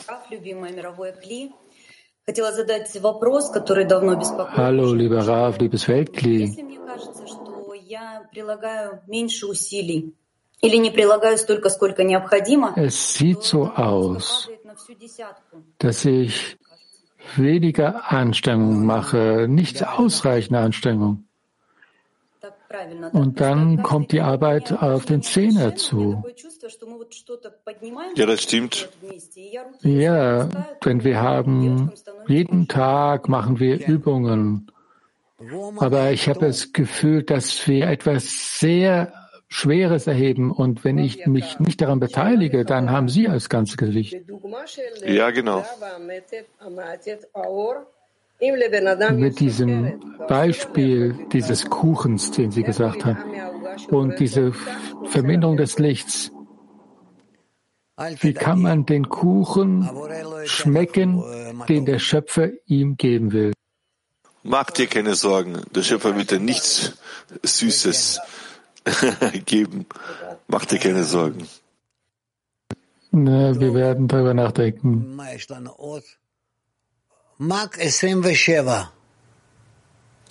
Hallo, lieber Rav, liebes Weltkli. Es sieht so aus, dass ich weniger Anstrengung mache, nicht ausreichende Anstrengung. Und dann kommt die Arbeit auf den Zehner zu. Ja, das stimmt. Ja, denn wir haben, jeden Tag machen wir Übungen. Aber ich habe das Gefühl, dass wir etwas sehr Schweres erheben. Und wenn ich mich nicht daran beteilige, dann haben Sie als ganzes Gewicht. Ja, genau. Mit diesem Beispiel dieses Kuchens, den Sie gesagt haben, und diese Verminderung des Lichts. Wie kann man den Kuchen schmecken, den der Schöpfer ihm geben will? Mach dir keine Sorgen. Der Schöpfer will dir nichts Süßes geben. Mach dir keine Sorgen. Na, wir werden darüber nachdenken.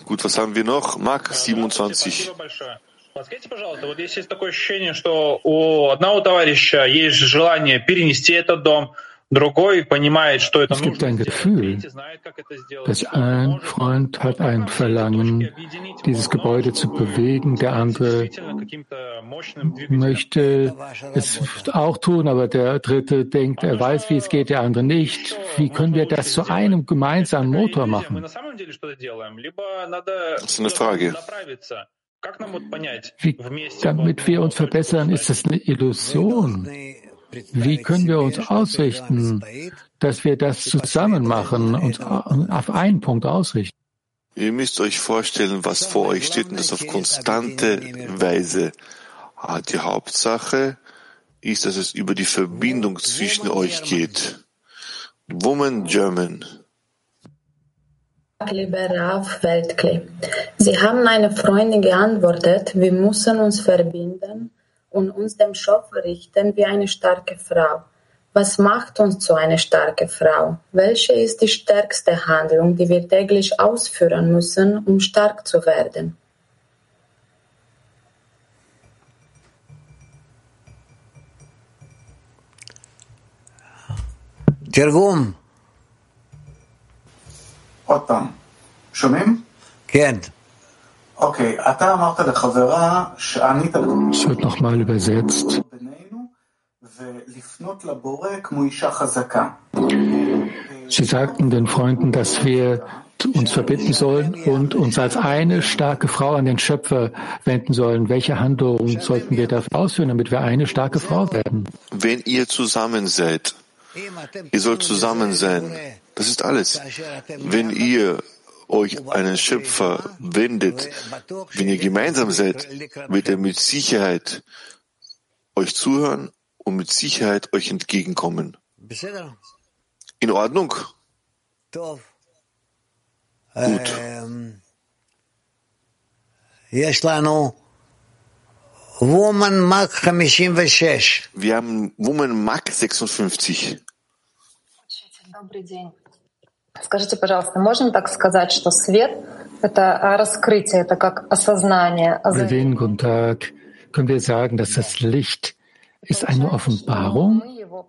Gut, was haben wir noch? Mark 27. Подскажите, пожалуйста, вот если есть такое ощущение, что у одного товарища есть желание перенести этот дом, es gibt ein Gefühl, dass ein Freund hat ein Verlangen, dieses Gebäude zu bewegen, der andere möchte es auch tun, aber der dritte denkt, er weiß, wie es geht, der andere nicht. Wie können wir das zu einem gemeinsamen Motor machen? Das ist eine Frage. Wie, damit wir uns verbessern, ist das eine Illusion. Wie können wir uns ausrichten, dass wir das zusammen machen und auf einen Punkt ausrichten? Ihr müsst euch vorstellen, was vor euch steht und das auf konstante Weise. Ah, die Hauptsache ist, dass es über die Verbindung zwischen euch geht. Woman German. Lieber Rav Weltkli, Sie haben eine Freundin geantwortet, wir müssen uns verbinden und uns dem Schöpfer richten wie eine starke Frau. Was macht uns zu einer starken Frau? Welche ist die stärkste Handlung, die wir täglich ausführen müssen, um stark zu werden? תרגום. עוד פעם, שומעים? כן. Es wird nochmal übersetzt. Sie sagten den Freunden, dass wir uns verbinden sollen und uns als eine starke Frau an den Schöpfer wenden sollen. Welche Handlungen sollten wir dafür ausführen, damit wir eine starke Frau werden? Wenn ihr zusammen seid, ihr sollt zusammen sein. Das ist alles. Wenn ihr euch einen Schöpfer wendet, wenn ihr gemeinsam seid, wird er mit Sicherheit euch zuhören und mit Sicherheit euch entgegenkommen. In Ordnung? Gut. Woman Mark 56. Wir haben Woman Mark 56. Добрый день. Скажите, пожалуйста, можно так сказать, что свет — это раскрытие, это как осознание? Levin, guten Tag. Können wir sagen, dass das Licht ist eine Offenbarung?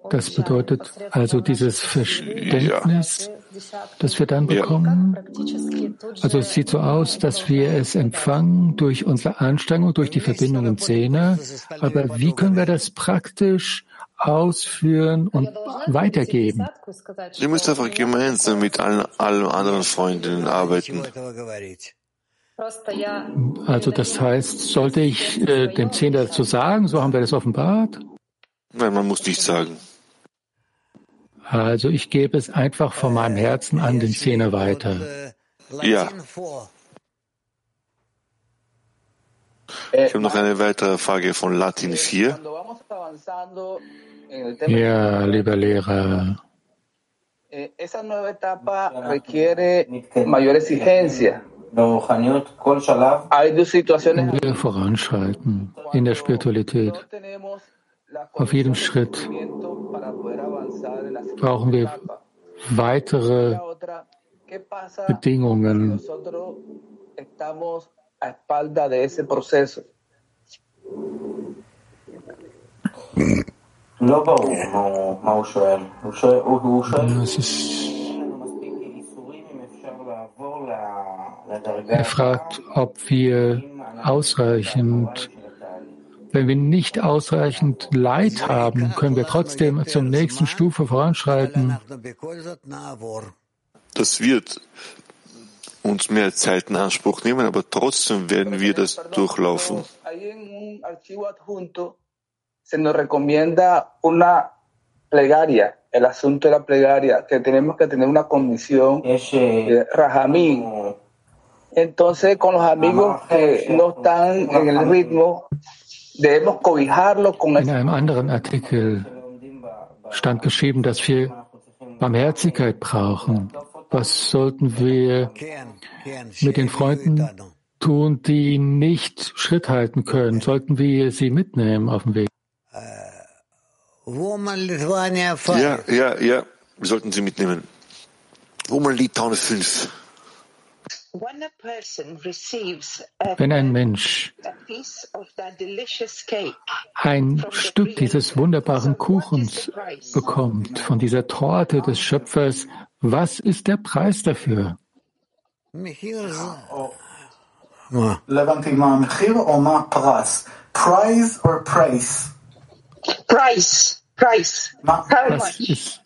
Das bedeutet also dieses Verständnis, das wir dann bekommen. Also es sieht so aus, dass wir es empfangen durch unsere Anstrengung, durch die Verbindung im Zehner. Aber wie können wir das praktisch ausführen und weitergeben? Ihr müsst einfach gemeinsam mit allen, allen anderen Freundinnen arbeiten. Also das heißt, sollte ich äh, dem Zehner dazu sagen, so haben wir das offenbart? Nein, man muss nicht sagen. Also ich gebe es einfach von meinem Herzen an den Zehner weiter. Ja. Ich habe noch eine weitere Frage von Latin 4. Ja, lieber Lehrer. Situaciones. Wir voranschreiten in der Spiritualität. Auf jedem Schritt brauchen wir weitere Bedingungen. Das ist er fragt, ob wir ausreichend wenn wir nicht ausreichend Leid haben, können wir trotzdem zur nächsten Stufe voranschreiten. Das wird uns mehr Zeit in Anspruch nehmen, aber trotzdem werden wir das durchlaufen. Se nos recomienda una plegaria, el asunto de la plegaria, que tenemos que tener una condición de Rahamín. Entonces, con los amigos que no están en el ritmo, in einem anderen Artikel stand geschrieben, dass wir Barmherzigkeit brauchen. Was sollten wir mit den Freunden tun, die nicht Schritt halten können? Sollten wir sie mitnehmen auf dem Weg? Ja, ja, ja, wir sollten sie mitnehmen. Woman Litauen 5. Wenn ein Mensch ein Stück dieses wunderbaren Kuchens bekommt, von dieser Torte des Schöpfers, was ist der Preis dafür? Price. Price. Was ist,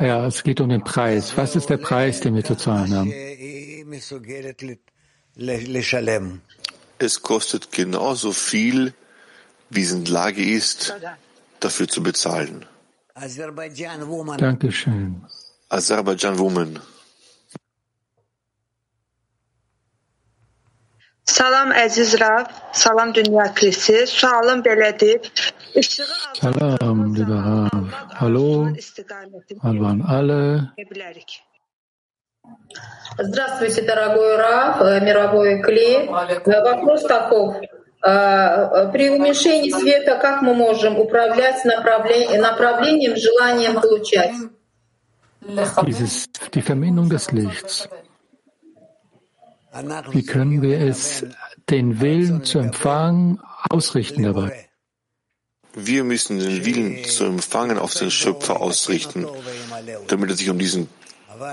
ja, es geht um den Preis. Was ist der Preis, den wir zu zahlen haben? Es kostet genauso viel, wie es in Lage ist, dafür zu bezahlen. Dankeschön. Aserbaidschan Woman. Salam əziz Rab, salam dünya kilisi. Sualım belədir. Salam, lieber Rav. Hallo, hallo an alle. Здравствуйте, дорогой Раф, мировой клей. Вопрос таков. При уменьшении света как мы можем управлять направлением, желанием получать? Dieses, die Verminderung des Lichts. Wie können wir es, den Willen zu empfangen, ausrichten dabei? Wir müssen den Willen zu empfangen auf den Schöpfer ausrichten, damit er sich um diesen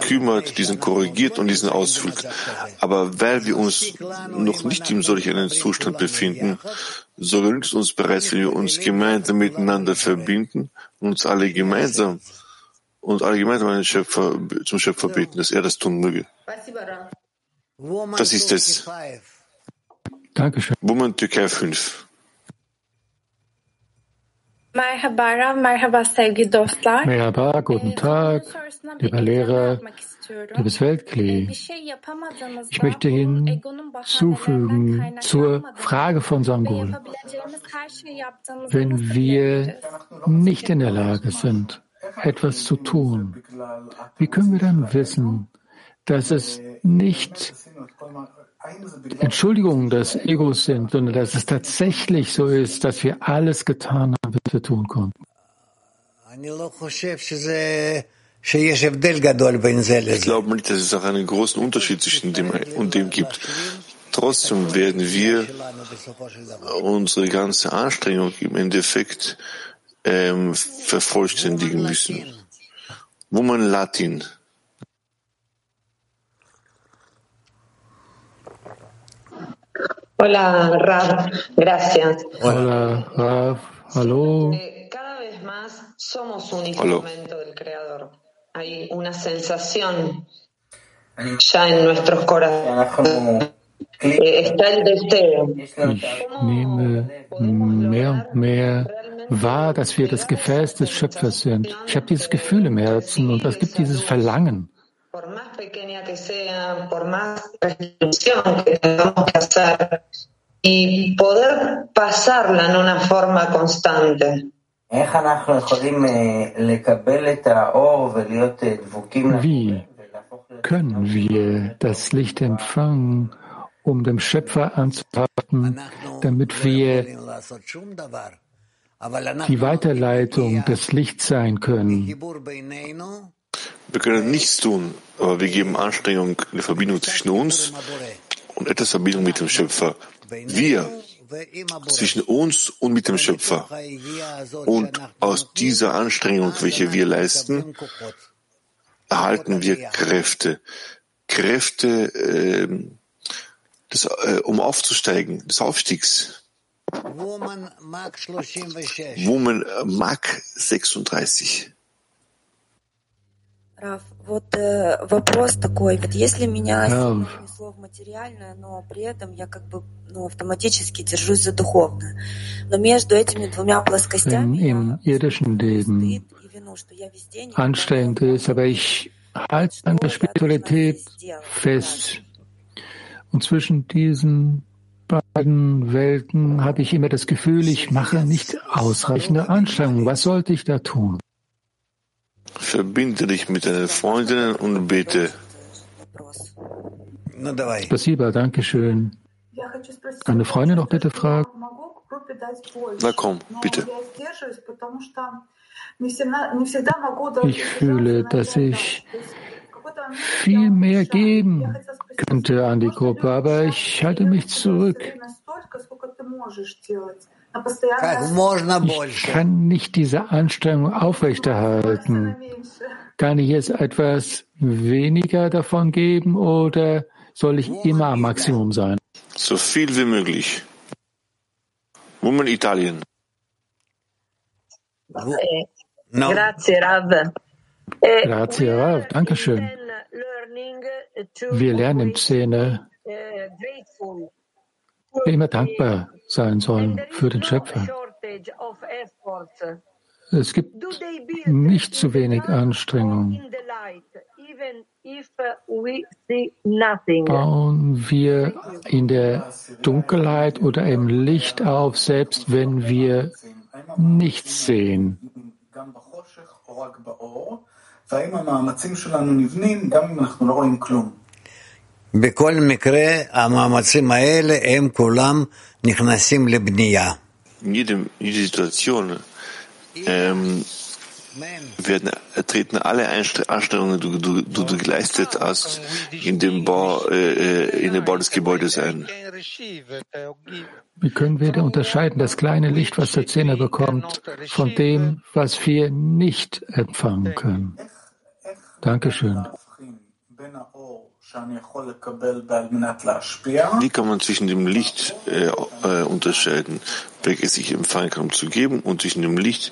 kümmert, diesen korrigiert und diesen ausfügt. Aber weil wir uns noch nicht in solch einem Zustand befinden, so genügt uns bereits, wenn wir uns gemeinsam miteinander verbinden und uns alle gemeinsam und alle gemeinsam Schöpfer, zum Schöpfer beten, dass er das tun möge. Das ist es. Dankeschön. Woman Türkei 5. Merhaba, merhaba sevgili dostlar. Merhaba, guten Tag, lieber Lehrer, liebes Weltklee. Ich möchte hinzufügen zur Frage von Sangol. Wenn wir nicht in der Lage sind, etwas zu tun, wie können wir dann wissen, dass es nicht Entschuldigungen des Egos sind, sondern dass es tatsächlich so ist, dass wir alles getan haben, was wir tun konnten. Ich glaube nicht, dass es auch einen großen Unterschied zwischen dem und dem gibt. Trotzdem werden wir unsere ganze Anstrengung im Endeffekt ähm, vervollständigen müssen. Woman Latin. Hola, Rav, gracias. Hola, Rav, hallo. Eh, cada vez más somos un instrumento del Creador. Hay una sensación ya en nuestros corazones. Eh, está el deseo. Ich nehme mehr und mehr wahr, dass wir das Gefäß des Schöpfers sind. Ich habe dieses Gefühl im Herzen und es gibt dieses Verlangen. Por más pequeña que sea, por más restricción que tengamos que hacer, y poder pasarla en una forma constante. Wie können wir das Licht empfangen, um dem Schöpfer anzupacken, damit wir die Weiterleitung des Lichts sein können? Wir können nichts tun, aber wir geben Anstrengung in der Verbindung zwischen uns und etwas Verbindung mit dem Schöpfer. Wir zwischen uns und mit dem Schöpfer. Und aus dieser Anstrengung, welche wir leisten, erhalten wir Kräfte. Kräfte, äh, des, äh, um aufzusteigen, des Aufstiegs. Woman Mark 36. Раф, вот э, вопрос такой, вот если меня сильно внесло в материальное, но при этом я как бы ну, автоматически держусь за духовное, но между этими двумя плоскостями im irdischen Leben anstrengend ist, aber ich halte an der Spiritualität fest. Und zwischen diesen beiden Welten habe ich immer das Gefühl, ich mache nicht ausreichende Anstrengungen. Was sollte ich da tun? Verbinde dich mit deinen Freundinnen und bete. Spasiba, danke schön. Eine Freundin noch bitte fragen? Na komm, bitte. Ich fühle, dass ich viel mehr geben könnte an die Gruppe, aber ich halte mich zurück. Ich kann nicht diese Anstrengung aufrechterhalten. Kann ich jetzt etwas weniger davon geben oder soll ich immer am Maximum sein? So viel wie möglich. Woman Italien. No. Grazie, Rav. Grazie, Rav. Dankeschön. Wir lernen im Szene immer dankbar sein sollen für den Schöpfer. Es gibt nicht zu wenig Anstrengung. Bauen wir in der Dunkelheit oder im Licht auf, selbst wenn wir nichts sehen. בכל מקרה, המאמצים האלה הם כולם נכנסים לבנייה. In jedem, jede Situation ähm, werden, treten alle Anstrengungen, die du, du, du geleistet hast, in dem Bau, äh, in dem Bau des Gebäudes ein. Wie können wir da unterscheiden, das kleine Licht, was der Zehner bekommt, von dem, was wir nicht empfangen können? Dankeschön. Wie kann man zwischen dem Licht äh, äh, unterscheiden, welches ich empfangen kann, um zu geben, und zwischen dem Licht,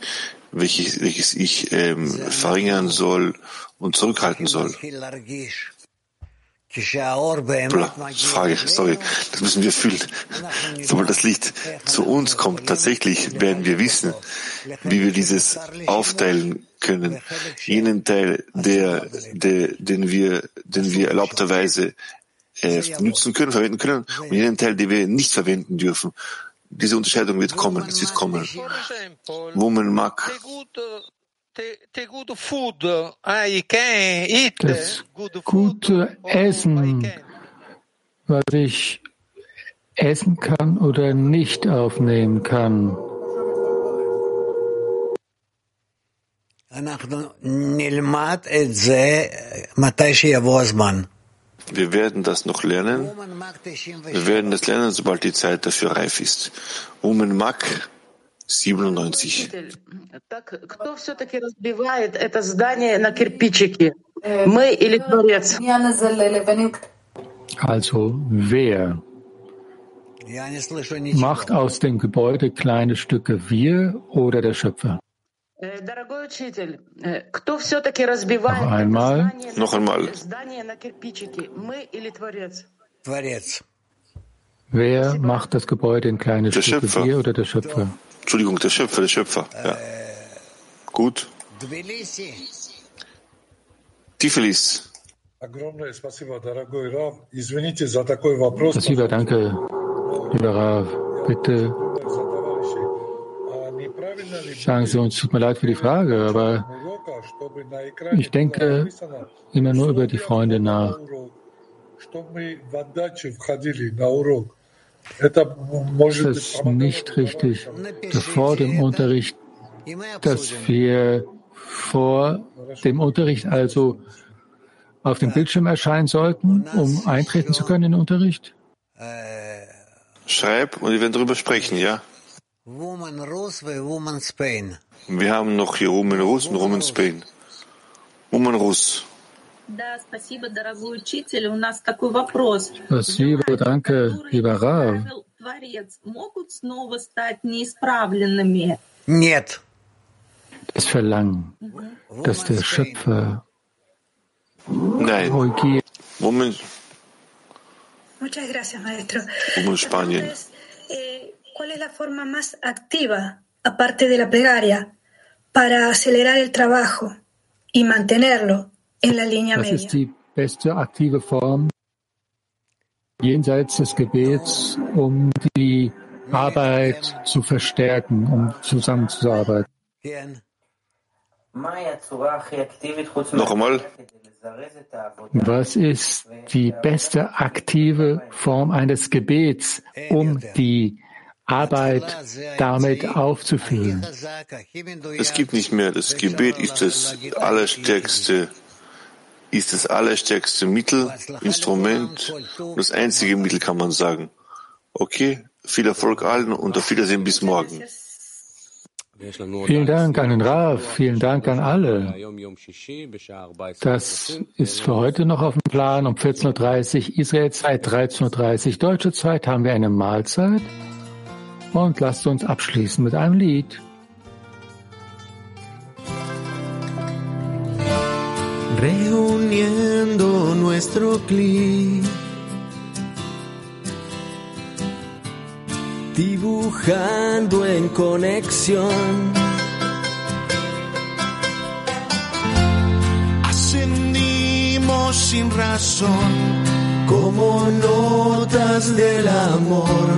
welches, welches ich ähm, verringern soll und zurückhalten soll? Frage, sorry, das müssen wir fühlen. Sobald das Licht zu uns kommt, tatsächlich werden wir wissen, wie wir dieses aufteilen können. Jenen Teil, der, der, den wir, den wir erlaubterweise äh, nutzen können, verwenden können, und jenen Teil, den wir nicht verwenden dürfen. Diese Unterscheidung wird kommen, es wird kommen. Wo man mag, das gute Essen, was ich essen kann oder nicht aufnehmen kann. Wir werden das noch lernen. Wir werden das lernen, sobald die Zeit dafür reif ist. Umen Mak 97. Also wer macht aus dem Gebäude kleine Stücke wir oder der Schöpfer? Noch einmal. Noch einmal. Wer macht das Gebäude in kleine der Stücke? Schöpfer. Wir oder der Schöpfer? Entschuldigung, der Schöpfer, der Schöpfer. Äh, ja. Gut. Tiflis. Das Lieber, danke, lieber Rav. Bitte Sagen Sie uns, tut mir leid für die Frage, aber ich denke immer nur über die Freunde nach. Das ist nicht richtig, dass vor dem Unterricht, dass wir vor dem Unterricht also auf dem Bildschirm erscheinen sollten, um eintreten zu können in den Unterricht? Schreib und wir werden darüber sprechen, ja? Wir haben noch hier Woman Rus und Woman Spain. Woman Rus. Да, спасибо, дорогой учитель. У нас такой вопрос. Спасибо, danke, lieber Rav. Правил Творец могут снова стать неисправленными? Нет. Das Verlangen, dass der Schöpfer Nein. korrigiert. Woman, Muchas gracias, maestro. Woman Spanien. ¿Cuál es la forma más activa, aparte de la plegaria, para acelerar el trabajo y mantenerlo en la línea Das media? ist die beste aktive Form jenseits des Gebets, um die Arbeit zu verstärken, um zusammenzuarbeiten. Noch einmal. Was ist die beste aktive Form eines Gebets, um die Arbeit damit aufzufüllen? Es gibt nicht mehr. Das Gebet ist das allerstärkste, ist das allerstärkste Mittel, Instrument und das einzige Mittel, kann man sagen. Okay, viel Erfolg allen und auf Wiedersehen bis morgen. Vielen Dank an den Raf, vielen Dank an alle. Das ist für heute noch auf dem Plan um 14.30 Uhr, Israelzeit 13.30 Uhr, deutsche Zeit haben wir eine Mahlzeit. Und lasst uns abschließen mit einem Lied. reuniendo nuestro clic, dibujando en conexión. Ascendimos sin razón, como notas del amor,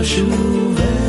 משובך